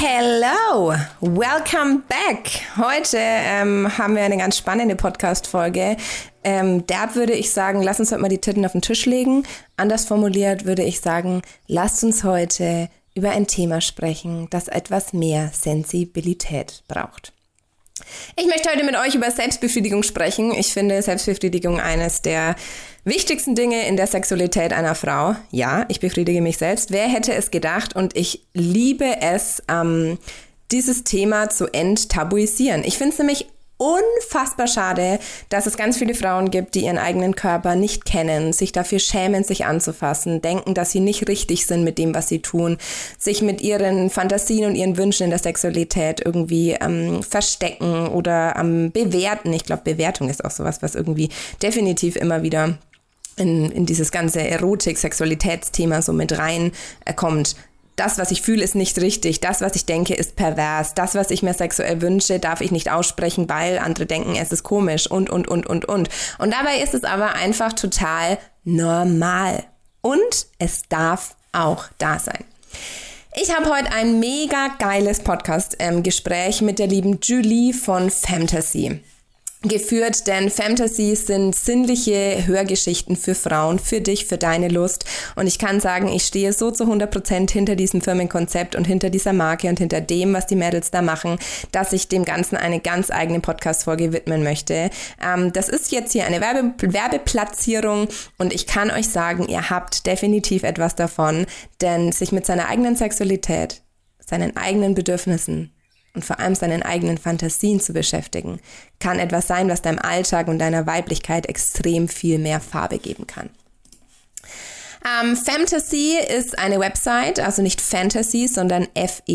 Hello, welcome back. Heute ähm, haben wir eine ganz spannende Podcast-Folge. Ähm, derb würde ich sagen, lass uns heute mal die Titten auf den Tisch legen. Anders formuliert würde ich sagen, lasst uns heute über ein Thema sprechen, das etwas mehr Sensibilität braucht. Ich möchte heute mit euch über Selbstbefriedigung sprechen. Ich finde Selbstbefriedigung eines der wichtigsten Dinge in der Sexualität einer Frau. Ja, ich befriedige mich selbst. Wer hätte es gedacht? Und ich liebe es, ähm, dieses Thema zu enttabuisieren. Ich finde es nämlich unfassbar schade, dass es ganz viele Frauen gibt, die ihren eigenen Körper nicht kennen, sich dafür schämen, sich anzufassen, denken, dass sie nicht richtig sind mit dem, was sie tun, sich mit ihren Fantasien und ihren Wünschen in der Sexualität irgendwie ähm, verstecken oder ähm, bewerten. Ich glaube, Bewertung ist auch sowas, was irgendwie definitiv immer wieder in, in dieses ganze Erotik-Sexualitätsthema so mit rein äh, kommt das, was ich fühle, ist nicht richtig, das, was ich denke, ist pervers, das, was ich mir sexuell wünsche, darf ich nicht aussprechen, weil andere denken, es ist komisch und, und, und, und, und. Und dabei ist es aber einfach total normal. Und es darf auch da sein. Ich habe heute ein mega geiles Podcast-Gespräch ähm, mit der lieben Julie von Fantasy geführt, denn Fantasies sind sinnliche Hörgeschichten für Frauen, für dich, für deine Lust. Und ich kann sagen, ich stehe so zu 100 Prozent hinter diesem Firmenkonzept und hinter dieser Marke und hinter dem, was die Mädels da machen, dass ich dem Ganzen eine ganz eigene Podcast-Folge widmen möchte. Ähm, das ist jetzt hier eine Werbe Werbeplatzierung und ich kann euch sagen, ihr habt definitiv etwas davon, denn sich mit seiner eigenen Sexualität, seinen eigenen Bedürfnissen, und vor allem seinen eigenen Fantasien zu beschäftigen, kann etwas sein, was deinem Alltag und deiner Weiblichkeit extrem viel mehr Farbe geben kann. Ähm, Fantasy ist eine Website, also nicht Fantasy, sondern F-E-M-T-A-S-Y,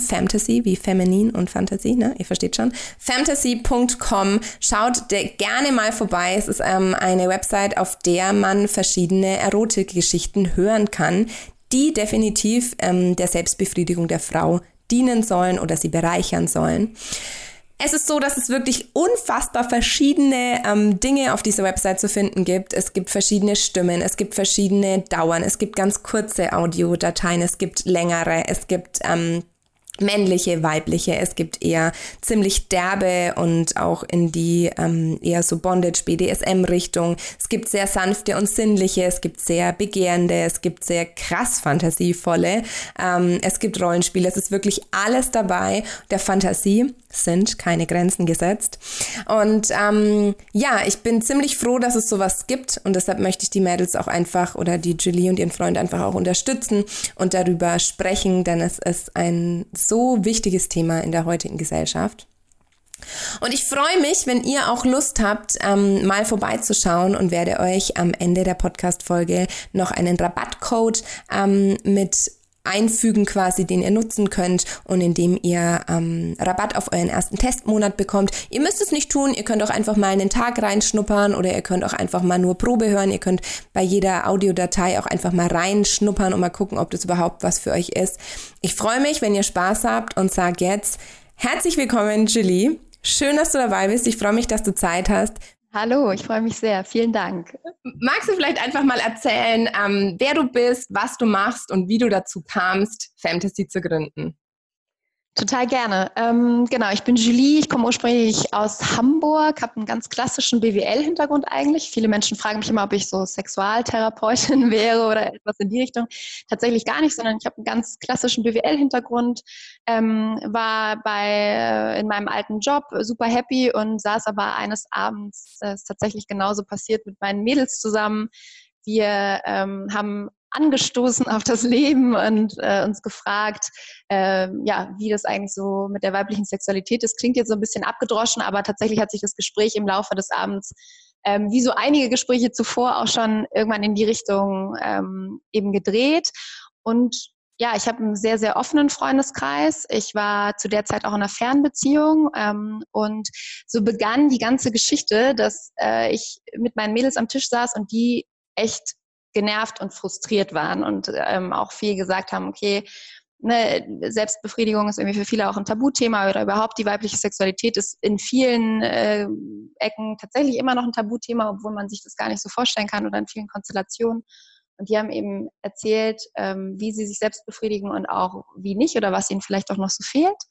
Fantasy, wie feminin und Fantasy, ne? Ihr versteht schon. Fantasy.com. Schaut gerne mal vorbei. Es ist ähm, eine Website, auf der man verschiedene Erotikgeschichten hören kann, die definitiv ähm, der Selbstbefriedigung der Frau dienen sollen oder sie bereichern sollen. Es ist so, dass es wirklich unfassbar verschiedene ähm, Dinge auf dieser Website zu finden gibt. Es gibt verschiedene Stimmen, es gibt verschiedene Dauern, es gibt ganz kurze Audiodateien, es gibt längere, es gibt ähm, männliche, weibliche. Es gibt eher ziemlich derbe und auch in die ähm, eher so Bondage, BDSM-Richtung. Es gibt sehr sanfte und sinnliche, es gibt sehr begehrende, es gibt sehr krass fantasievolle. Ähm, es gibt Rollenspiele, es ist wirklich alles dabei. Der Fantasie sind keine Grenzen gesetzt. Und ähm, ja, ich bin ziemlich froh, dass es sowas gibt und deshalb möchte ich die Mädels auch einfach oder die Julie und ihren Freund einfach auch unterstützen und darüber sprechen, denn es ist ein so wichtiges Thema in der heutigen Gesellschaft. Und ich freue mich, wenn ihr auch Lust habt, ähm, mal vorbeizuschauen und werde euch am Ende der Podcast-Folge noch einen Rabattcode ähm, mit einfügen quasi, den ihr nutzen könnt und in dem ihr ähm, Rabatt auf euren ersten Testmonat bekommt. Ihr müsst es nicht tun, ihr könnt auch einfach mal einen Tag reinschnuppern oder ihr könnt auch einfach mal nur Probe hören. Ihr könnt bei jeder Audiodatei auch einfach mal reinschnuppern und mal gucken, ob das überhaupt was für euch ist. Ich freue mich, wenn ihr Spaß habt und sage jetzt herzlich willkommen, Julie. Schön, dass du dabei bist. Ich freue mich, dass du Zeit hast. Hallo, ich freue mich sehr. Vielen Dank. Magst du vielleicht einfach mal erzählen, ähm, wer du bist, was du machst und wie du dazu kamst, Fantasy zu gründen? Total gerne. Ähm, genau, ich bin Julie, ich komme ursprünglich aus Hamburg, habe einen ganz klassischen BWL-Hintergrund eigentlich. Viele Menschen fragen mich immer, ob ich so Sexualtherapeutin wäre oder etwas in die Richtung. Tatsächlich gar nicht, sondern ich habe einen ganz klassischen BWL-Hintergrund, ähm, war bei äh, in meinem alten Job super happy und saß aber eines Abends, das ist tatsächlich genauso passiert mit meinen Mädels zusammen. Wir ähm, haben angestoßen auf das Leben und äh, uns gefragt, äh, ja, wie das eigentlich so mit der weiblichen Sexualität ist. Klingt jetzt so ein bisschen abgedroschen, aber tatsächlich hat sich das Gespräch im Laufe des Abends, ähm, wie so einige Gespräche zuvor, auch schon irgendwann in die Richtung ähm, eben gedreht. Und ja, ich habe einen sehr, sehr offenen Freundeskreis. Ich war zu der Zeit auch in einer Fernbeziehung ähm, und so begann die ganze Geschichte, dass äh, ich mit meinen Mädels am Tisch saß und die echt genervt und frustriert waren und ähm, auch viel gesagt haben, okay, ne, Selbstbefriedigung ist irgendwie für viele auch ein Tabuthema oder überhaupt die weibliche Sexualität ist in vielen äh, Ecken tatsächlich immer noch ein Tabuthema, obwohl man sich das gar nicht so vorstellen kann oder in vielen Konstellationen. Und die haben eben erzählt, ähm, wie sie sich selbst befriedigen und auch wie nicht oder was ihnen vielleicht auch noch so fehlt.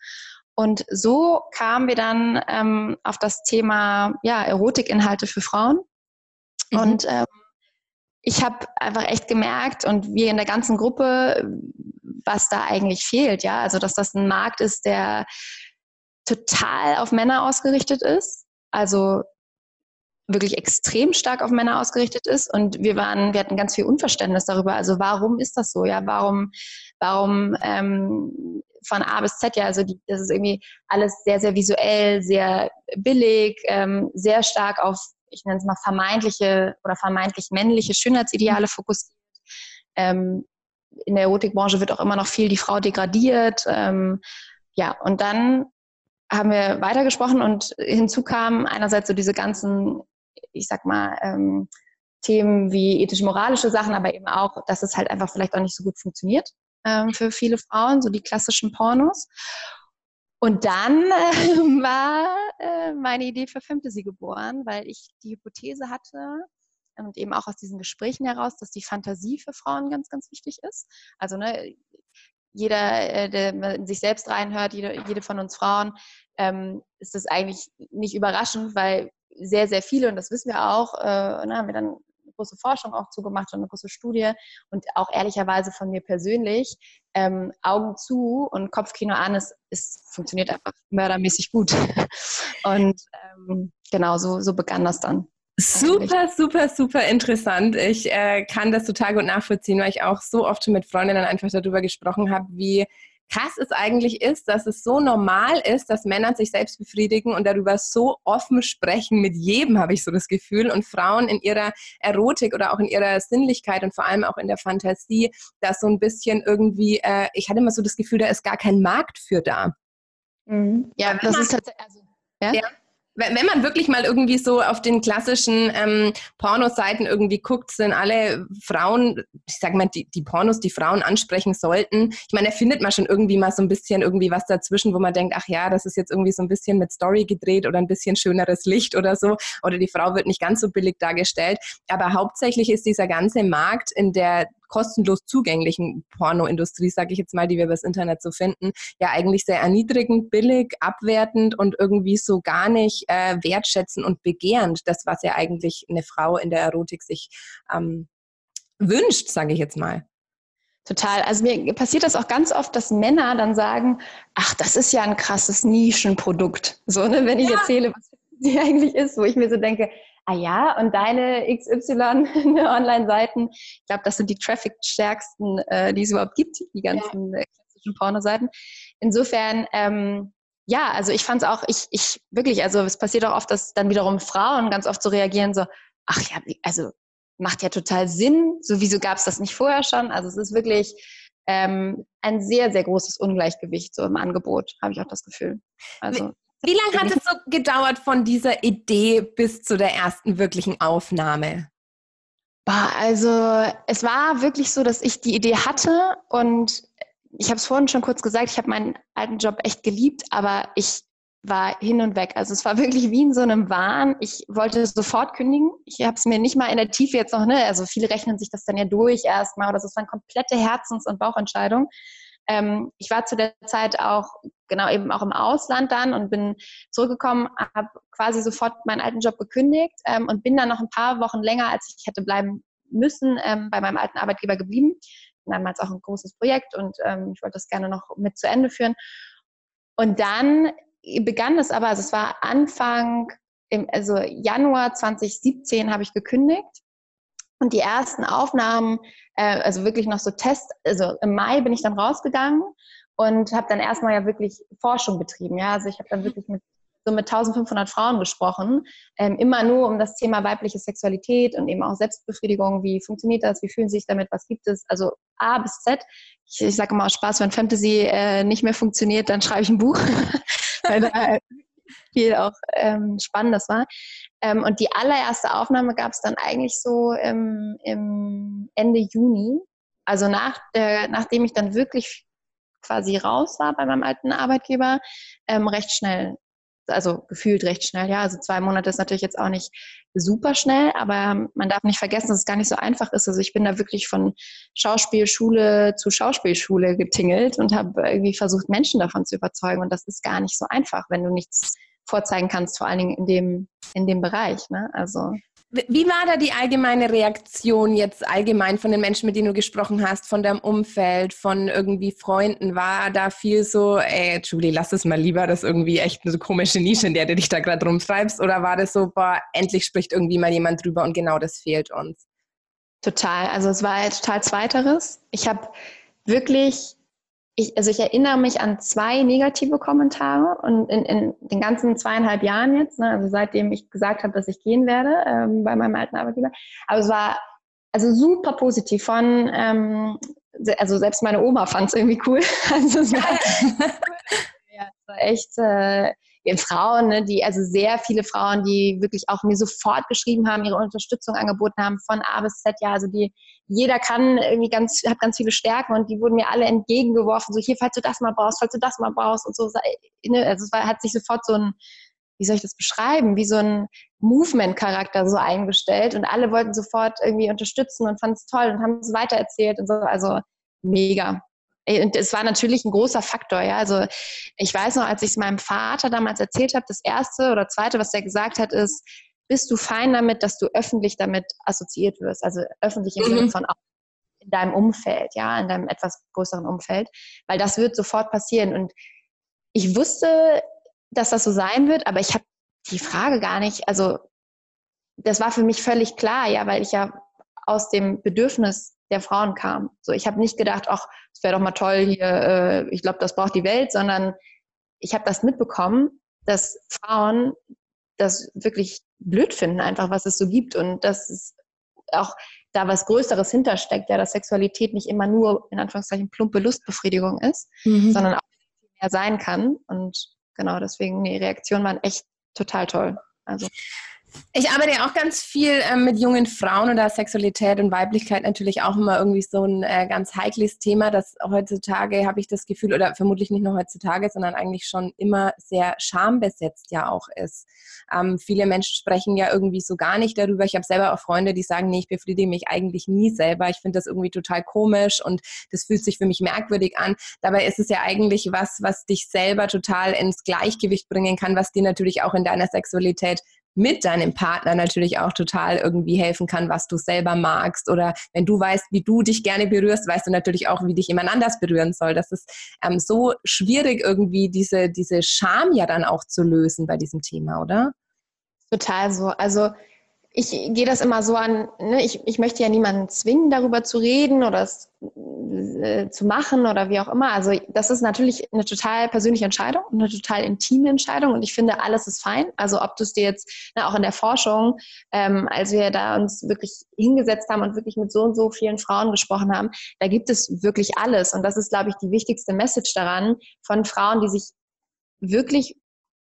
Und so kamen wir dann ähm, auf das Thema ja, Erotikinhalte für Frauen. Mhm. Und ähm, ich habe einfach echt gemerkt und wir in der ganzen Gruppe, was da eigentlich fehlt, ja. Also dass das ein Markt ist, der total auf Männer ausgerichtet ist. Also wirklich extrem stark auf Männer ausgerichtet ist und wir waren, wir hatten ganz viel Unverständnis darüber. Also warum ist das so? Ja, warum, warum ähm, von A bis Z ja, also die, das ist irgendwie alles sehr, sehr visuell, sehr billig, ähm, sehr stark auf, ich nenne es mal vermeintliche oder vermeintlich männliche Schönheitsideale fokussiert. Ähm, in der Erotikbranche wird auch immer noch viel die Frau degradiert. Ähm, ja, und dann haben wir weitergesprochen und hinzu kamen einerseits so diese ganzen ich sag mal, ähm, Themen wie ethisch-moralische Sachen, aber eben auch, dass es halt einfach vielleicht auch nicht so gut funktioniert ähm, für viele Frauen, so die klassischen Pornos. Und dann äh, war äh, meine Idee für Fantasy geboren, weil ich die Hypothese hatte und eben auch aus diesen Gesprächen heraus, dass die Fantasie für Frauen ganz, ganz wichtig ist. Also ne, jeder, äh, der in sich selbst reinhört, jede, jede von uns Frauen, ähm, ist das eigentlich nicht überraschend, weil sehr, sehr viele, und das wissen wir auch, äh, ne, haben wir dann große Forschung auch zugemacht und eine große Studie und auch ehrlicherweise von mir persönlich, ähm, Augen zu und Kopfkino an, es, es funktioniert einfach mördermäßig gut. und ähm, genau, so, so begann das dann. Super, super, super interessant. Ich äh, kann das total gut nachvollziehen, weil ich auch so oft schon mit Freundinnen einfach darüber gesprochen habe, wie krass es eigentlich ist, dass es so normal ist, dass Männer sich selbst befriedigen und darüber so offen sprechen. Mit jedem habe ich so das Gefühl. Und Frauen in ihrer Erotik oder auch in ihrer Sinnlichkeit und vor allem auch in der Fantasie, dass so ein bisschen irgendwie, äh, ich hatte immer so das Gefühl, da ist gar kein Markt für da. Mhm. Ja, das ist tatsächlich. Also, ja? ja? Wenn man wirklich mal irgendwie so auf den klassischen ähm, Pornoseiten irgendwie guckt, sind alle Frauen, ich sag mal, die, die Pornos, die Frauen ansprechen sollten. Ich meine, da findet man schon irgendwie mal so ein bisschen irgendwie was dazwischen, wo man denkt, ach ja, das ist jetzt irgendwie so ein bisschen mit Story gedreht oder ein bisschen schöneres Licht oder so. Oder die Frau wird nicht ganz so billig dargestellt. Aber hauptsächlich ist dieser ganze Markt in der kostenlos zugänglichen Pornoindustrie, sage ich jetzt mal, die wir übers Internet so finden, ja eigentlich sehr erniedrigend, billig, abwertend und irgendwie so gar nicht äh, wertschätzen und begehrend, das, was ja eigentlich eine Frau in der Erotik sich ähm, wünscht, sage ich jetzt mal. Total. Also mir passiert das auch ganz oft, dass Männer dann sagen, ach, das ist ja ein krasses Nischenprodukt. So, ne, wenn ich ja. erzähle, was sie eigentlich ist, wo ich mir so denke, ah ja, und deine XY Online-Seiten, ich glaube, das sind die Traffic-stärksten, äh, die es überhaupt gibt, die ganzen ja. Äh, klassischen Pornoseiten. Insofern, ähm, ja, also ich fand es auch, ich, ich wirklich, also es passiert auch oft, dass dann wiederum Frauen ganz oft so reagieren, so, ach ja, also macht ja total Sinn, sowieso gab es das nicht vorher schon. Also es ist wirklich ähm, ein sehr, sehr großes Ungleichgewicht so im Angebot, habe ich auch das Gefühl. Also wie lange hat es so gedauert von dieser Idee bis zu der ersten wirklichen Aufnahme? Also es war wirklich so, dass ich die Idee hatte und ich habe es vorhin schon kurz gesagt, ich habe meinen alten Job echt geliebt, aber ich war hin und weg. Also es war wirklich wie in so einem Wahn. Ich wollte sofort kündigen. Ich habe es mir nicht mal in der Tiefe jetzt noch, ne? Also viele rechnen sich das dann ja durch erstmal oder das war eine komplette Herzens- und Bauchentscheidung. Ähm, ich war zu der Zeit auch genau eben auch im Ausland dann und bin zurückgekommen, habe quasi sofort meinen alten Job gekündigt ähm, und bin dann noch ein paar Wochen länger, als ich hätte bleiben müssen, ähm, bei meinem alten Arbeitgeber geblieben. Damals auch ein großes Projekt und ähm, ich wollte das gerne noch mit zu Ende führen. Und dann begann es aber, also es war Anfang, im, also Januar 2017 habe ich gekündigt und die ersten Aufnahmen, äh, also wirklich noch so Test, also im Mai bin ich dann rausgegangen und habe dann erstmal ja wirklich Forschung betrieben. Ja, also ich habe dann mhm. wirklich mit so mit 1500 Frauen gesprochen, ähm, immer nur um das Thema weibliche Sexualität und eben auch Selbstbefriedigung. Wie funktioniert das? Wie fühlen sie sich damit? Was gibt es? Also A bis Z. Ich, ich sage immer aus Spaß, wenn Fantasy äh, nicht mehr funktioniert, dann schreibe ich ein Buch, weil da viel auch ähm, Spannendes war. Ähm, und die allererste Aufnahme gab es dann eigentlich so im, im Ende Juni. Also nach der, nachdem ich dann wirklich quasi raus war bei meinem alten Arbeitgeber, ähm, recht schnell. also gefühlt recht schnell, ja. Also zwei Monate ist natürlich jetzt auch nicht super schnell, aber man darf nicht vergessen, dass es gar nicht so einfach ist. Also ich bin da wirklich von Schauspielschule zu Schauspielschule getingelt und habe irgendwie versucht, Menschen davon zu überzeugen. Und das ist gar nicht so einfach, wenn du nichts vorzeigen kannst, vor allen Dingen in dem, in dem Bereich. Ne? Also wie war da die allgemeine Reaktion jetzt allgemein von den Menschen, mit denen du gesprochen hast, von deinem Umfeld, von irgendwie Freunden? War da viel so, ey, Julie, lass es mal lieber, das ist irgendwie echt eine komische Nische, in der du dich da gerade rumtreibst? Oder war das so, boah, endlich spricht irgendwie mal jemand drüber und genau das fehlt uns? Total. Also es war total Zweiteres. Ich habe wirklich ich, also ich erinnere mich an zwei negative Kommentare und in, in den ganzen zweieinhalb Jahren jetzt, ne, also seitdem ich gesagt habe, dass ich gehen werde ähm, bei meinem alten Arbeitgeber. Aber es war also super positiv von, ähm, also selbst meine Oma fand es irgendwie cool. Also es war, ja, es war echt äh, Frauen, ne, die, also sehr viele Frauen, die wirklich auch mir sofort geschrieben haben, ihre Unterstützung angeboten haben von A bis Z, ja, also die, jeder kann irgendwie ganz, hat ganz viele Stärken und die wurden mir alle entgegengeworfen, so hier, falls du das mal brauchst, falls du das mal brauchst und so, ne, also es war, hat sich sofort so ein, wie soll ich das beschreiben, wie so ein Movement-Charakter so eingestellt und alle wollten sofort irgendwie unterstützen und fanden es toll und haben es weitererzählt und so, also mega. Und es war natürlich ein großer Faktor, ja. Also ich weiß noch, als ich es meinem Vater damals erzählt habe, das erste oder zweite, was er gesagt hat, ist, bist du fein damit, dass du öffentlich damit assoziiert wirst? Also öffentlich im mhm. Sinne von in deinem Umfeld, ja, in deinem etwas größeren Umfeld, weil das wird sofort passieren. Und ich wusste, dass das so sein wird, aber ich habe die Frage gar nicht, also das war für mich völlig klar, ja, weil ich ja aus dem Bedürfnis der Frauen kam. So, ich habe nicht gedacht, ach, es wäre doch mal toll hier, äh, ich glaube, das braucht die Welt, sondern ich habe das mitbekommen, dass Frauen das wirklich blöd finden, einfach was es so gibt und dass es auch da was Größeres hintersteckt, ja, dass Sexualität nicht immer nur in Anführungszeichen plumpe Lustbefriedigung ist, mhm. sondern auch viel mehr sein kann. Und genau deswegen, die Reaktionen waren echt total toll. Also ich arbeite ja auch ganz viel äh, mit jungen Frauen und da Sexualität und Weiblichkeit natürlich auch immer irgendwie so ein äh, ganz heikles Thema, das heutzutage habe ich das Gefühl, oder vermutlich nicht nur heutzutage, sondern eigentlich schon immer sehr schambesetzt ja auch ist. Ähm, viele Menschen sprechen ja irgendwie so gar nicht darüber. Ich habe selber auch Freunde, die sagen, nee, ich befriedige mich eigentlich nie selber. Ich finde das irgendwie total komisch und das fühlt sich für mich merkwürdig an. Dabei ist es ja eigentlich was, was dich selber total ins Gleichgewicht bringen kann, was dir natürlich auch in deiner Sexualität mit deinem Partner natürlich auch total irgendwie helfen kann, was du selber magst. Oder wenn du weißt, wie du dich gerne berührst, weißt du natürlich auch, wie dich jemand anders berühren soll. Das ist ähm, so schwierig irgendwie diese, diese Scham ja dann auch zu lösen bei diesem Thema, oder? Total so. Also ich gehe das immer so an, ne? ich, ich möchte ja niemanden zwingen, darüber zu reden oder es äh, zu machen oder wie auch immer. Also das ist natürlich eine total persönliche Entscheidung, eine total intime Entscheidung und ich finde, alles ist fein. Also ob du es dir jetzt, na, auch in der Forschung, ähm, als wir da uns wirklich hingesetzt haben und wirklich mit so und so vielen Frauen gesprochen haben, da gibt es wirklich alles und das ist, glaube ich, die wichtigste Message daran von Frauen, die sich wirklich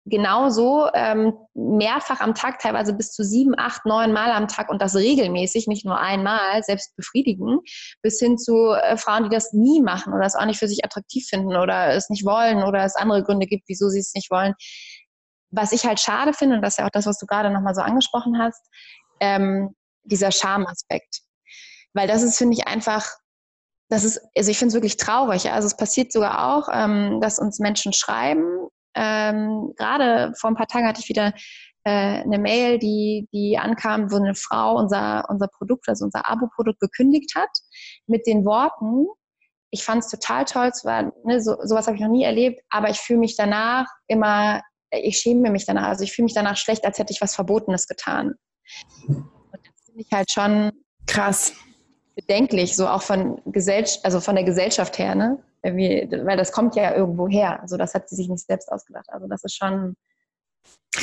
genauso ähm, mehrfach am Tag, teilweise bis zu sieben, acht, neun Mal am Tag und das regelmäßig, nicht nur einmal, selbst befriedigen, bis hin zu äh, Frauen, die das nie machen oder es auch nicht für sich attraktiv finden oder es nicht wollen oder es andere Gründe gibt, wieso sie es nicht wollen. Was ich halt schade finde, und das ist ja auch das, was du gerade nochmal so angesprochen hast, ähm, dieser Schamaspekt. Weil das ist, finde ich, einfach das ist, also ich finde es wirklich traurig. Also es passiert sogar auch, ähm, dass uns Menschen schreiben, ähm, gerade vor ein paar Tagen hatte ich wieder äh, eine Mail, die, die ankam, wo eine Frau unser, unser Produkt, also unser Abo-Produkt gekündigt hat, mit den Worten, ich fand es total toll, zwar, ne, so, sowas habe ich noch nie erlebt, aber ich fühle mich danach immer, ich schäme mich danach, also ich fühle mich danach schlecht, als hätte ich was Verbotenes getan. Und das finde ich halt schon krass bedenklich, so auch von Gesellschaft, also von der Gesellschaft her, ne? Weil das kommt ja irgendwo her. Also das hat sie sich nicht selbst ausgedacht. Also das ist schon.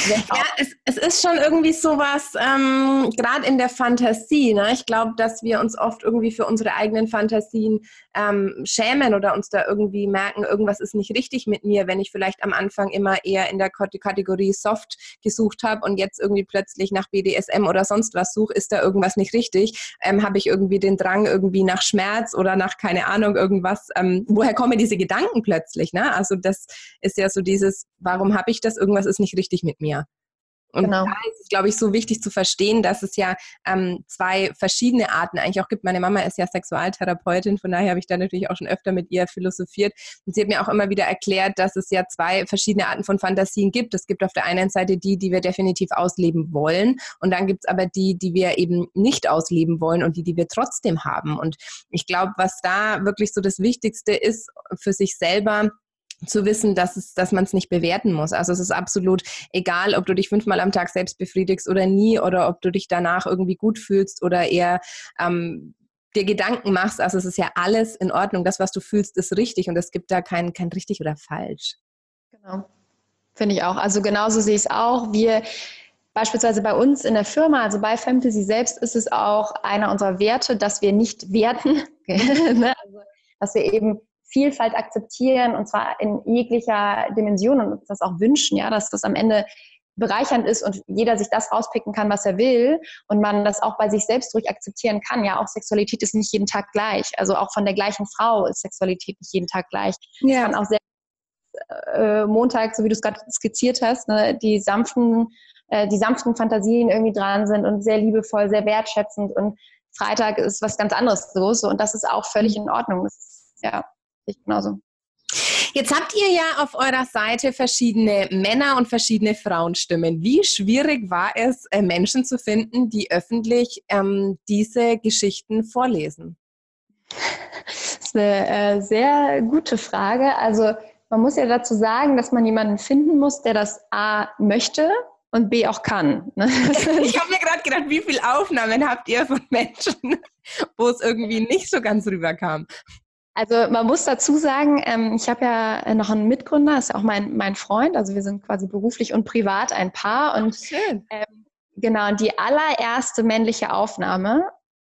Ja, es, es ist schon irgendwie sowas, ähm, gerade in der Fantasie. Ne? Ich glaube, dass wir uns oft irgendwie für unsere eigenen Fantasien ähm, schämen oder uns da irgendwie merken, irgendwas ist nicht richtig mit mir, wenn ich vielleicht am Anfang immer eher in der Kategorie Soft gesucht habe und jetzt irgendwie plötzlich nach BDSM oder sonst was suche, ist da irgendwas nicht richtig? Ähm, habe ich irgendwie den Drang irgendwie nach Schmerz oder nach, keine Ahnung, irgendwas? Ähm, woher kommen diese Gedanken plötzlich? Ne? Also das ist ja so dieses, warum habe ich das? Irgendwas ist nicht richtig mit mir. Und genau. da ist es, glaube ich, so wichtig zu verstehen, dass es ja ähm, zwei verschiedene Arten eigentlich auch gibt. Meine Mama ist ja Sexualtherapeutin, von daher habe ich da natürlich auch schon öfter mit ihr philosophiert. Und sie hat mir auch immer wieder erklärt, dass es ja zwei verschiedene Arten von Fantasien gibt. Es gibt auf der einen Seite die, die wir definitiv ausleben wollen. Und dann gibt es aber die, die wir eben nicht ausleben wollen und die, die wir trotzdem haben. Und ich glaube, was da wirklich so das Wichtigste ist für sich selber, zu wissen, dass, es, dass man es nicht bewerten muss. Also es ist absolut egal, ob du dich fünfmal am Tag selbst befriedigst oder nie oder ob du dich danach irgendwie gut fühlst oder eher ähm, dir Gedanken machst. Also es ist ja alles in Ordnung. Das, was du fühlst, ist richtig und es gibt da kein, kein richtig oder falsch. Genau. Finde ich auch. Also genauso sehe ich es auch. Wir Beispielsweise bei uns in der Firma, also bei Fantasy selbst, ist es auch einer unserer Werte, dass wir nicht werten, ne? also, dass wir eben Vielfalt akzeptieren und zwar in jeglicher Dimension und uns das auch wünschen, ja, dass das am Ende bereichernd ist und jeder sich das rauspicken kann, was er will und man das auch bei sich selbst ruhig akzeptieren kann. Ja, auch Sexualität ist nicht jeden Tag gleich. Also auch von der gleichen Frau ist Sexualität nicht jeden Tag gleich. Ja. kann auch sehr äh, Montag, so wie du es gerade skizziert hast, ne, die sanften, äh, die sanften Fantasien irgendwie dran sind und sehr liebevoll, sehr wertschätzend und Freitag ist was ganz anderes los und das ist auch völlig in Ordnung. Ist, ja ich genauso. Jetzt habt ihr ja auf eurer Seite verschiedene Männer und verschiedene Frauenstimmen. Wie schwierig war es, äh, Menschen zu finden, die öffentlich ähm, diese Geschichten vorlesen? Das ist eine äh, sehr gute Frage. Also man muss ja dazu sagen, dass man jemanden finden muss, der das A möchte und B auch kann. Ne? Ich habe mir gerade gedacht, wie viele Aufnahmen habt ihr von Menschen, wo es irgendwie nicht so ganz rüberkam? Also man muss dazu sagen, ähm, ich habe ja noch einen Mitgründer, ist ja auch mein, mein Freund, also wir sind quasi beruflich und privat ein Paar. Und Schön. Ähm, genau, und die allererste männliche Aufnahme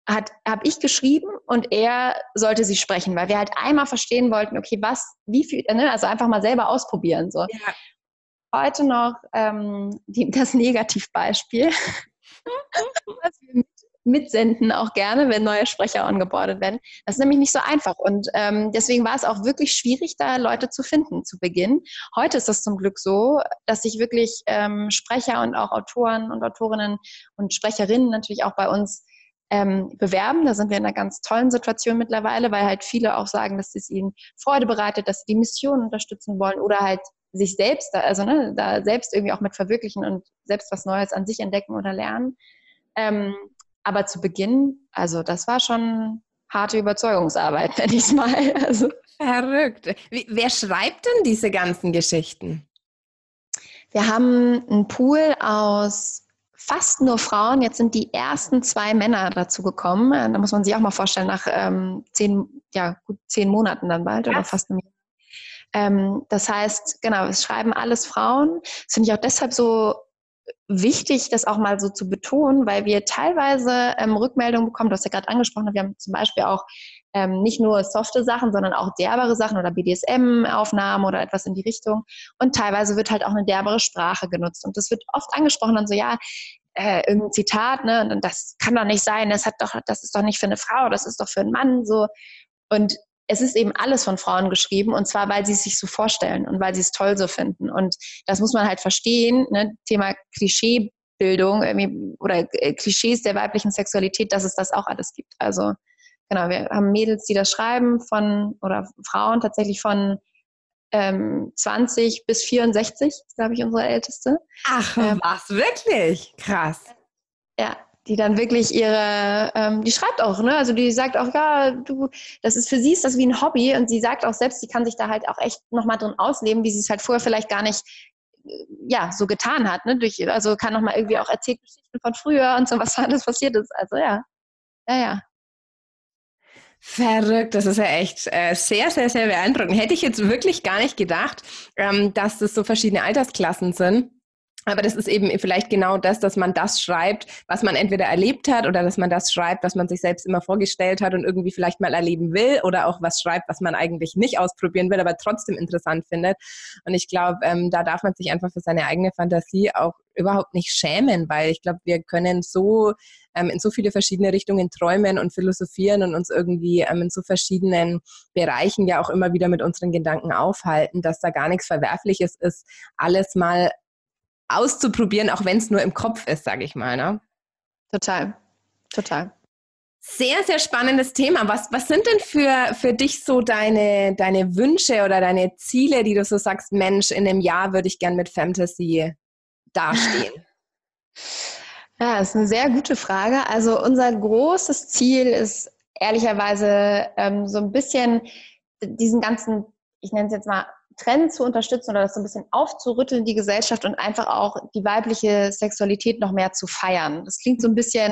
habe ich geschrieben und er sollte sie sprechen, weil wir halt einmal verstehen wollten, okay, was, wie viel, ne, also einfach mal selber ausprobieren. So. Ja. Heute noch ähm, die, das Negativbeispiel, was wir mitsenden, auch gerne, wenn neue Sprecher ongeboardet werden. Das ist nämlich nicht so einfach. Und ähm, deswegen war es auch wirklich schwierig, da Leute zu finden zu Beginn. Heute ist es zum Glück so, dass sich wirklich ähm, Sprecher und auch Autoren und Autorinnen und Sprecherinnen natürlich auch bei uns ähm, bewerben. Da sind wir in einer ganz tollen Situation mittlerweile, weil halt viele auch sagen, dass es ihnen Freude bereitet, dass sie die Mission unterstützen wollen oder halt sich selbst, da, also ne, da selbst irgendwie auch mit verwirklichen und selbst was Neues an sich entdecken oder lernen. Ähm, aber zu Beginn, also das war schon harte Überzeugungsarbeit, wenn ich es mal. Also. Verrückt. Wie, wer schreibt denn diese ganzen Geschichten? Wir haben einen Pool aus fast nur Frauen. Jetzt sind die ersten zwei Männer dazu gekommen. Da muss man sich auch mal vorstellen, nach ähm, zehn, ja, gut zehn Monaten dann bald Was? oder fast einem Jahr. Ähm, das heißt, genau, es schreiben alles Frauen. Das finde ich auch deshalb so wichtig, das auch mal so zu betonen, weil wir teilweise ähm, Rückmeldungen bekommen. Du hast ja gerade angesprochen, wir haben zum Beispiel auch ähm, nicht nur softe Sachen, sondern auch derbere Sachen oder BDSM-Aufnahmen oder etwas in die Richtung. Und teilweise wird halt auch eine derbere Sprache genutzt. Und das wird oft angesprochen dann so, ja, äh, irgendein Zitat, ne, und das kann doch nicht sein, das hat doch, das ist doch nicht für eine Frau, das ist doch für einen Mann so. Und es ist eben alles von Frauen geschrieben und zwar, weil sie es sich so vorstellen und weil sie es toll so finden. Und das muss man halt verstehen, ne? Thema Klischeebildung oder äh, Klischees der weiblichen Sexualität, dass es das auch alles gibt. Also genau, wir haben Mädels, die das schreiben von, oder Frauen tatsächlich von ähm, 20 bis 64, ist, glaube ich, unsere älteste. Ach, ähm, was, wirklich? Krass. Ja, die dann wirklich ihre, ähm, die schreibt auch, ne? Also die sagt auch, ja, du, das ist für sie ist das wie ein Hobby und sie sagt auch selbst, sie kann sich da halt auch echt nochmal drin ausleben, wie sie es halt vorher vielleicht gar nicht äh, ja, so getan hat, ne? Durch, also kann nochmal irgendwie auch erzählen Geschichten von früher und so, was alles passiert ist. Also ja. Ja, ja. Verrückt, das ist ja echt äh, sehr, sehr, sehr beeindruckend. Hätte ich jetzt wirklich gar nicht gedacht, ähm, dass das so verschiedene Altersklassen sind. Aber das ist eben vielleicht genau das, dass man das schreibt, was man entweder erlebt hat oder dass man das schreibt, was man sich selbst immer vorgestellt hat und irgendwie vielleicht mal erleben will oder auch was schreibt, was man eigentlich nicht ausprobieren will, aber trotzdem interessant findet. Und ich glaube, ähm, da darf man sich einfach für seine eigene Fantasie auch überhaupt nicht schämen, weil ich glaube, wir können so ähm, in so viele verschiedene Richtungen träumen und philosophieren und uns irgendwie ähm, in so verschiedenen Bereichen ja auch immer wieder mit unseren Gedanken aufhalten, dass da gar nichts Verwerfliches ist, alles mal auszuprobieren, auch wenn es nur im Kopf ist, sage ich mal. Ne? Total, total. Sehr, sehr spannendes Thema. Was, was sind denn für, für dich so deine, deine Wünsche oder deine Ziele, die du so sagst, Mensch, in einem Jahr würde ich gern mit Fantasy dastehen? Ja, das ist eine sehr gute Frage. Also unser großes Ziel ist ehrlicherweise ähm, so ein bisschen diesen ganzen, ich nenne es jetzt mal Trend zu unterstützen oder das so ein bisschen aufzurütteln, die Gesellschaft und einfach auch die weibliche Sexualität noch mehr zu feiern. Das klingt so ein bisschen,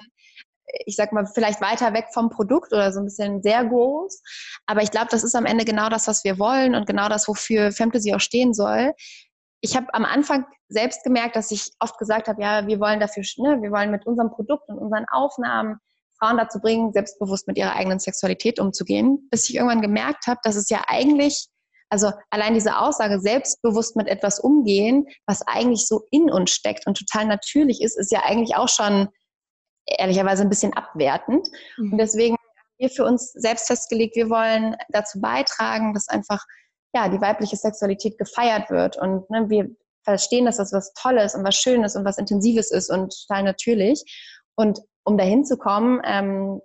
ich sag mal, vielleicht weiter weg vom Produkt oder so ein bisschen sehr groß. Aber ich glaube, das ist am Ende genau das, was wir wollen und genau das, wofür Fantasy auch stehen soll. Ich habe am Anfang selbst gemerkt, dass ich oft gesagt habe, ja, wir wollen dafür, ne, wir wollen mit unserem Produkt und unseren Aufnahmen Frauen dazu bringen, selbstbewusst mit ihrer eigenen Sexualität umzugehen, bis ich irgendwann gemerkt habe, dass es ja eigentlich also allein diese Aussage, selbstbewusst mit etwas umgehen, was eigentlich so in uns steckt und total natürlich ist, ist ja eigentlich auch schon ehrlicherweise ein bisschen abwertend. Mhm. Und deswegen haben wir für uns selbst festgelegt, wir wollen dazu beitragen, dass einfach ja, die weibliche Sexualität gefeiert wird. Und ne, wir verstehen, dass das was Tolles und was Schönes und was Intensives ist und total natürlich. Und um dahin zu kommen, ähm,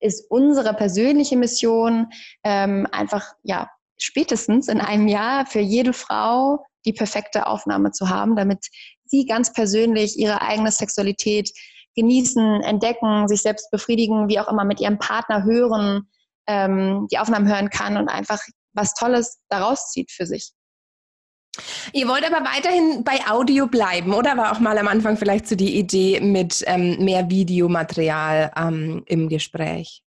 ist unsere persönliche Mission ähm, einfach ja spätestens in einem Jahr für jede Frau die perfekte Aufnahme zu haben, damit sie ganz persönlich ihre eigene Sexualität genießen, entdecken, sich selbst befriedigen, wie auch immer mit ihrem Partner hören, ähm, die Aufnahmen hören kann und einfach was Tolles daraus zieht für sich. Ihr wollt aber weiterhin bei Audio bleiben, oder war auch mal am Anfang vielleicht so die Idee mit ähm, mehr Videomaterial ähm, im Gespräch?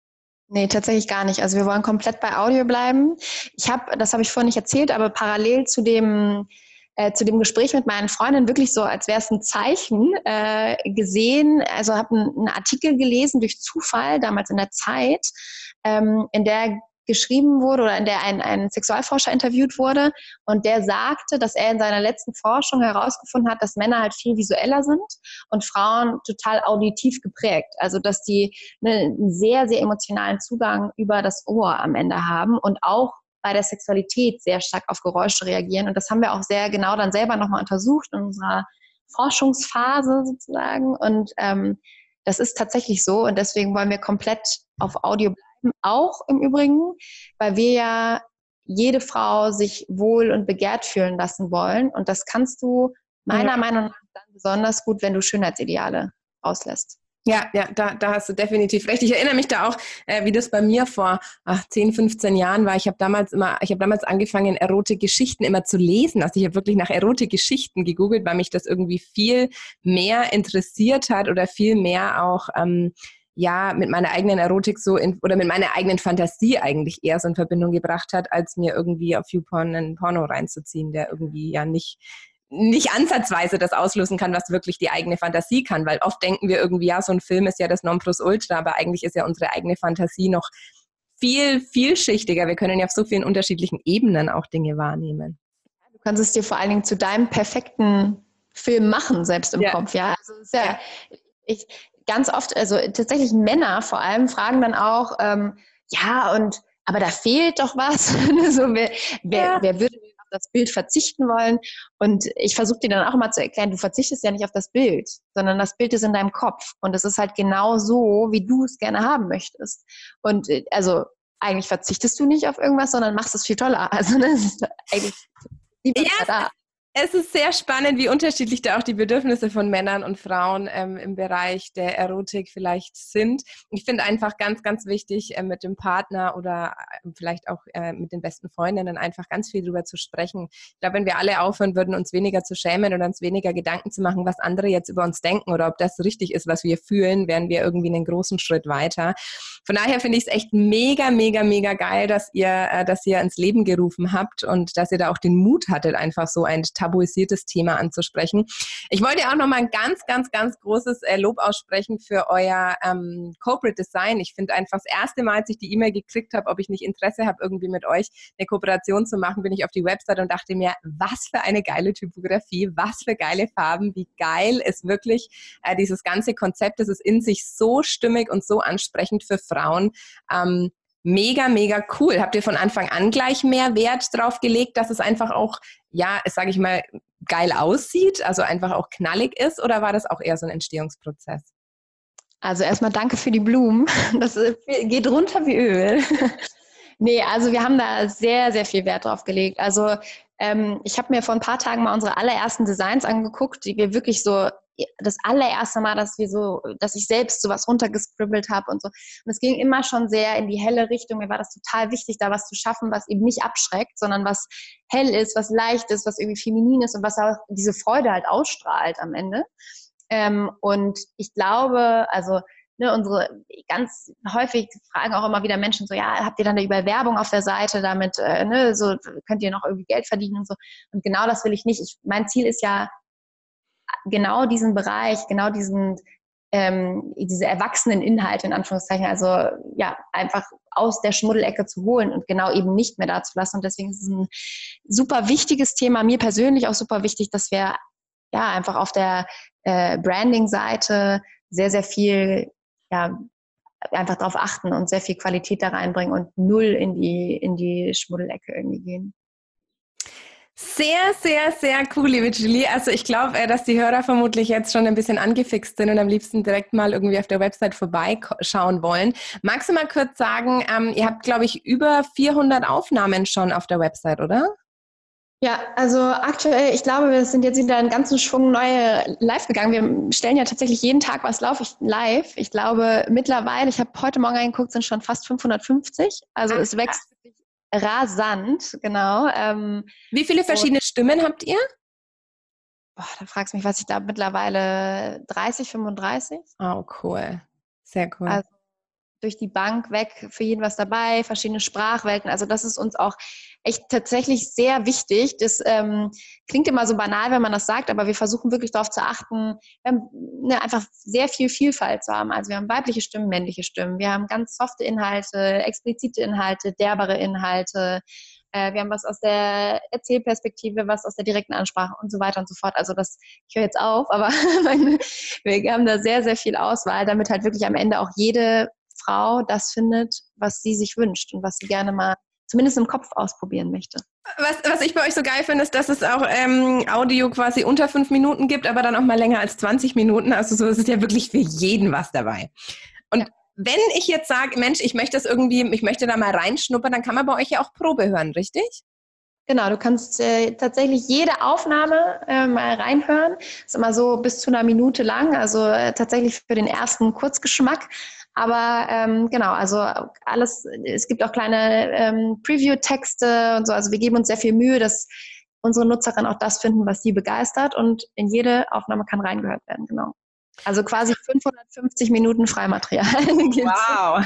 Nee, tatsächlich gar nicht. Also wir wollen komplett bei Audio bleiben. Ich habe, das habe ich vorhin nicht erzählt, aber parallel zu dem äh, zu dem Gespräch mit meinen Freundinnen wirklich so, als wäre es ein Zeichen äh, gesehen. Also habe einen Artikel gelesen durch Zufall damals in der Zeit, ähm, in der geschrieben wurde oder in der ein, ein Sexualforscher interviewt wurde und der sagte, dass er in seiner letzten Forschung herausgefunden hat, dass Männer halt viel visueller sind und Frauen total auditiv geprägt. Also dass die einen sehr, sehr emotionalen Zugang über das Ohr am Ende haben und auch bei der Sexualität sehr stark auf Geräusche reagieren. Und das haben wir auch sehr genau dann selber nochmal untersucht in unserer Forschungsphase sozusagen. Und ähm, das ist tatsächlich so. Und deswegen wollen wir komplett auf Audio bleiben auch im Übrigen, weil wir ja jede Frau sich wohl und begehrt fühlen lassen wollen. Und das kannst du meiner ja. Meinung nach dann besonders gut, wenn du Schönheitsideale auslässt. Ja, ja, da, da hast du definitiv recht. Ich erinnere mich da auch, äh, wie das bei mir vor ach, 10, 15 Jahren war. Ich habe damals immer, ich habe damals angefangen, Erotikgeschichten immer zu lesen. Also ich habe wirklich nach Erotikgeschichten gegoogelt, weil mich das irgendwie viel mehr interessiert hat oder viel mehr auch ähm, ja mit meiner eigenen Erotik so in, oder mit meiner eigenen Fantasie eigentlich eher so in Verbindung gebracht hat, als mir irgendwie auf YouPorn einen Porno reinzuziehen, der irgendwie ja nicht nicht ansatzweise das auslösen kann, was wirklich die eigene Fantasie kann, weil oft denken wir irgendwie, ja, so ein Film ist ja das Nonplusultra, aber eigentlich ist ja unsere eigene Fantasie noch viel vielschichtiger. Wir können ja auf so vielen unterschiedlichen Ebenen auch Dinge wahrnehmen. Du kannst es dir vor allen Dingen zu deinem perfekten Film machen, selbst im ja. Kopf, ja. Also ja, ich, ganz oft, also tatsächlich Männer vor allem fragen dann auch, ähm, ja, und aber da fehlt doch was. so, wer, wer, ja. wer würde auf das Bild verzichten wollen? Und ich versuche dir dann auch immer zu erklären, du verzichtest ja nicht auf das Bild, sondern das Bild ist in deinem Kopf. Und es ist halt genau so, wie du es gerne haben möchtest. Und äh, also eigentlich verzichtest du nicht auf irgendwas, sondern machst es viel toller. Also das ist eigentlich ja, da es ist sehr spannend, wie unterschiedlich da auch die Bedürfnisse von Männern und Frauen ähm, im Bereich der Erotik vielleicht sind. Ich finde einfach ganz, ganz wichtig, äh, mit dem Partner oder äh, vielleicht auch äh, mit den besten Freundinnen einfach ganz viel darüber zu sprechen. Ich glaube, wenn wir alle aufhören würden, uns weniger zu schämen oder uns weniger Gedanken zu machen, was andere jetzt über uns denken oder ob das richtig ist, was wir fühlen, wären wir irgendwie einen großen Schritt weiter. Von daher finde ich es echt mega, mega, mega geil, dass ihr, äh, dass ihr ins Leben gerufen habt und dass ihr da auch den Mut hattet, einfach so ein Tab tabuisiertes Thema anzusprechen. Ich wollte auch nochmal ein ganz, ganz, ganz großes äh, Lob aussprechen für euer ähm, Corporate Design. Ich finde einfach das erste Mal, als ich die E-Mail gekriegt habe, ob ich nicht Interesse habe, irgendwie mit euch eine Kooperation zu machen, bin ich auf die Website und dachte mir, was für eine geile Typografie, was für geile Farben, wie geil ist wirklich äh, dieses ganze Konzept. Das ist in sich so stimmig und so ansprechend für Frauen. Ähm, mega, mega cool. Habt ihr von Anfang an gleich mehr Wert drauf gelegt, dass es einfach auch, ja, sage ich mal, geil aussieht, also einfach auch knallig ist, oder war das auch eher so ein Entstehungsprozess? Also erstmal danke für die Blumen. Das äh, geht runter wie Öl. nee, also wir haben da sehr, sehr viel Wert drauf gelegt. Also ähm, ich habe mir vor ein paar Tagen mal unsere allerersten Designs angeguckt, die wir wirklich so das allererste Mal, dass wir so, dass ich selbst sowas runtergescribbelt habe und so. Und es ging immer schon sehr in die helle Richtung. Mir war das total wichtig, da was zu schaffen, was eben nicht abschreckt, sondern was hell ist, was leicht ist, was irgendwie feminin ist und was auch diese Freude halt ausstrahlt am Ende. Ähm, und ich glaube, also ne, unsere ganz häufig fragen auch immer wieder Menschen so, ja, habt ihr dann eine Überwerbung auf der Seite, damit äh, ne, so könnt ihr noch irgendwie Geld verdienen und so. Und genau das will ich nicht. Ich, mein Ziel ist ja genau diesen Bereich, genau diesen ähm, diese erwachsenen Inhalte in Anführungszeichen, also ja, einfach aus der Schmuddelecke zu holen und genau eben nicht mehr da zu lassen. Und deswegen ist es ein super wichtiges Thema, mir persönlich auch super wichtig, dass wir ja einfach auf der äh, Branding-Seite sehr, sehr viel ja, einfach darauf achten und sehr viel Qualität da reinbringen und null in die, in die Schmuddelecke irgendwie gehen. Sehr, sehr, sehr cool, liebe Julie. Also ich glaube, äh, dass die Hörer vermutlich jetzt schon ein bisschen angefixt sind und am liebsten direkt mal irgendwie auf der Website vorbeischauen wollen. Magst du mal kurz sagen, ähm, ihr habt, glaube ich, über 400 Aufnahmen schon auf der Website, oder? Ja, also aktuell, ich glaube, wir sind jetzt wieder einen ganzen Schwung neue live gegangen. Wir stellen ja tatsächlich jeden Tag was live. Ich glaube, mittlerweile, ich habe heute Morgen reingeguckt, sind schon fast 550. Also Ach, es wächst rasant, genau. Ähm, Wie viele verschiedene Stimmen habt ihr? Boah, da fragst du mich, was ich glaube, mittlerweile 30, 35. Oh, cool. Sehr cool. Also durch die Bank weg, für jeden was dabei, verschiedene Sprachwelten. Also das ist uns auch echt tatsächlich sehr wichtig. Das ähm, klingt immer so banal, wenn man das sagt, aber wir versuchen wirklich darauf zu achten, haben, ne, einfach sehr viel Vielfalt zu haben. Also wir haben weibliche Stimmen, männliche Stimmen, wir haben ganz softe Inhalte, explizite Inhalte, derbere Inhalte. Äh, wir haben was aus der Erzählperspektive, was aus der direkten Ansprache und so weiter und so fort. Also das, ich höre jetzt auf, aber wir haben da sehr, sehr viel Auswahl, damit halt wirklich am Ende auch jede Frau das findet, was sie sich wünscht und was sie gerne mal zumindest im Kopf ausprobieren möchte. Was, was ich bei euch so geil finde, ist, dass es auch ähm, Audio quasi unter fünf Minuten gibt, aber dann auch mal länger als 20 Minuten. Also so ist es ja wirklich für jeden was dabei. Und ja. wenn ich jetzt sage, Mensch, ich möchte das irgendwie, ich möchte da mal reinschnuppern, dann kann man bei euch ja auch Probe hören, richtig? Genau, du kannst äh, tatsächlich jede Aufnahme äh, mal reinhören. Ist immer so bis zu einer Minute lang, also äh, tatsächlich für den ersten Kurzgeschmack. Aber ähm, genau, also alles, es gibt auch kleine ähm, Preview-Texte und so. Also wir geben uns sehr viel Mühe, dass unsere Nutzerinnen auch das finden, was sie begeistert und in jede Aufnahme kann reingehört werden, genau. Also quasi 550 Minuten Freimaterial. wow.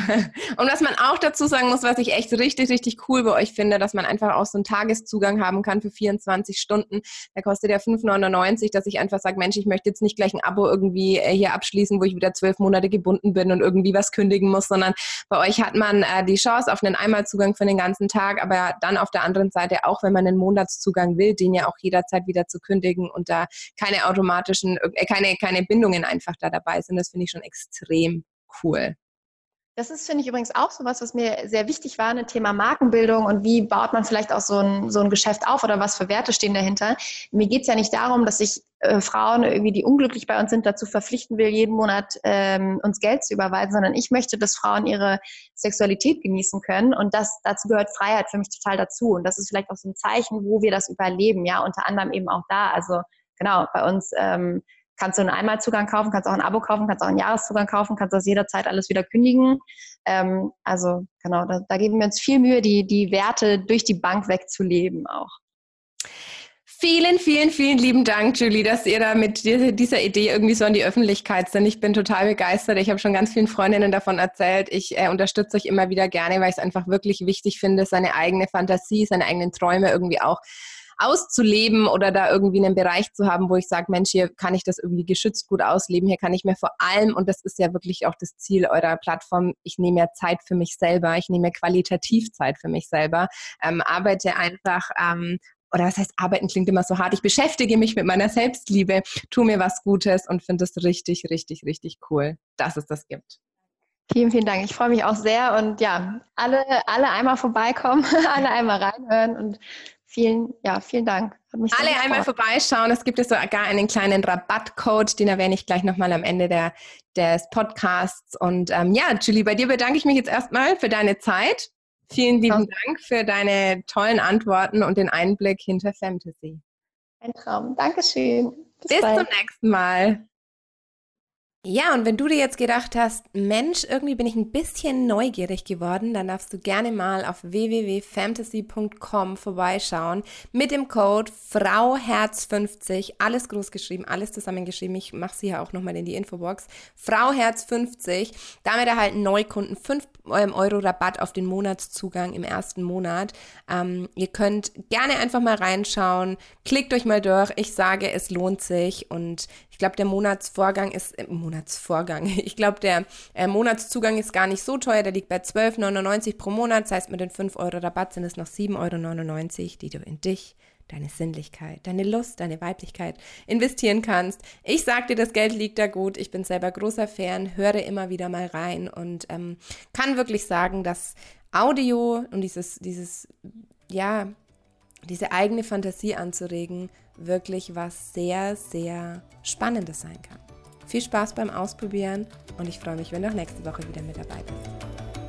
Und was man auch dazu sagen muss, was ich echt richtig, richtig cool bei euch finde, dass man einfach auch so einen Tageszugang haben kann für 24 Stunden. Der kostet ja 5,99, dass ich einfach sage, Mensch, ich möchte jetzt nicht gleich ein Abo irgendwie äh, hier abschließen, wo ich wieder zwölf Monate gebunden bin und irgendwie was kündigen muss, sondern bei euch hat man äh, die Chance auf einen Einmalzugang für den ganzen Tag, aber dann auf der anderen Seite auch, wenn man einen Monatszugang will, den ja auch jederzeit wieder zu kündigen und da keine automatischen, äh, keine, keine Bindungen einfach einfach da dabei sind. Das finde ich schon extrem cool. Das ist, finde ich, übrigens auch so was, was mir sehr wichtig war, ein Thema Markenbildung und wie baut man vielleicht auch so ein, so ein Geschäft auf oder was für Werte stehen dahinter. Mir geht es ja nicht darum, dass ich äh, Frauen irgendwie, die unglücklich bei uns sind, dazu verpflichten will, jeden Monat ähm, uns Geld zu überweisen, sondern ich möchte, dass Frauen ihre Sexualität genießen können und das, dazu gehört Freiheit für mich total dazu. Und das ist vielleicht auch so ein Zeichen, wo wir das überleben, ja, unter anderem eben auch da. Also genau, bei uns ähm, kannst du einen Einmalzugang kaufen, kannst auch ein Abo kaufen, kannst auch einen Jahreszugang kaufen, kannst das jederzeit alles wieder kündigen. Ähm, also genau, da, da, geben wir uns viel Mühe, die, die Werte durch die Bank wegzuleben auch. Vielen, vielen, vielen lieben Dank, Julie, dass ihr da mit dieser Idee irgendwie so an die Öffentlichkeit sind. Ich bin total begeistert. Ich habe schon ganz vielen Freundinnen davon erzählt. Ich äh, unterstütze euch immer wieder gerne, weil ich es einfach wirklich wichtig finde, seine eigene Fantasie, seine eigenen Träume irgendwie auch auszuleben oder da irgendwie einen Bereich zu haben, wo ich sage, Mensch, hier kann ich das irgendwie geschützt gut ausleben, hier kann ich mir vor allem, und das ist ja wirklich auch das Ziel eurer Plattform, ich nehme ja Zeit für mich selber, ich nehme qualitativ Zeit für mich selber, ähm, arbeite einfach ähm, oder was heißt arbeiten klingt immer so hart. Ich beschäftige mich mit meiner Selbstliebe, tu mir was Gutes und finde es richtig, richtig, richtig cool, dass es das gibt. Vielen, vielen Dank. Ich freue mich auch sehr und ja, alle, alle einmal vorbeikommen, alle einmal reinhören und vielen, ja, vielen Dank. alle einmal vorbeischauen. Es gibt sogar einen kleinen Rabattcode, den erwähne ich gleich nochmal am Ende der, des Podcasts. Und ähm, ja, Julie, bei dir bedanke ich mich jetzt erstmal für deine Zeit. Vielen lieben Dank für deine tollen Antworten und den Einblick hinter Fantasy. Ein Traum. Dankeschön. Bis, Bis zum nächsten Mal. Ja, und wenn du dir jetzt gedacht hast, Mensch, irgendwie bin ich ein bisschen neugierig geworden, dann darfst du gerne mal auf www.fantasy.com vorbeischauen mit dem Code FrauHerz50, alles groß geschrieben, alles zusammengeschrieben. Ich mache sie ja auch nochmal in die Infobox. FrauHerz50. Damit erhalten Neukunden 5 ähm, Euro Rabatt auf den Monatszugang im ersten Monat. Ähm, ihr könnt gerne einfach mal reinschauen. Klickt euch mal durch. Ich sage, es lohnt sich und glaube, der Monatsvorgang ist, äh, Monatsvorgang, ich glaube, der äh, Monatszugang ist gar nicht so teuer, der liegt bei 12,99 pro Monat, das heißt, mit den 5 Euro Rabatt sind es noch 7,99 Euro, die du in dich deine Sinnlichkeit, deine Lust, deine Weiblichkeit investieren kannst. Ich sag dir, das Geld liegt da gut. Ich bin selber großer Fan, höre immer wieder mal rein und ähm, kann wirklich sagen, dass Audio und dieses, dieses, ja, diese eigene Fantasie anzuregen, wirklich was sehr, sehr Spannendes sein kann. Viel Spaß beim Ausprobieren und ich freue mich, wenn du auch nächste Woche wieder mit dabei bist.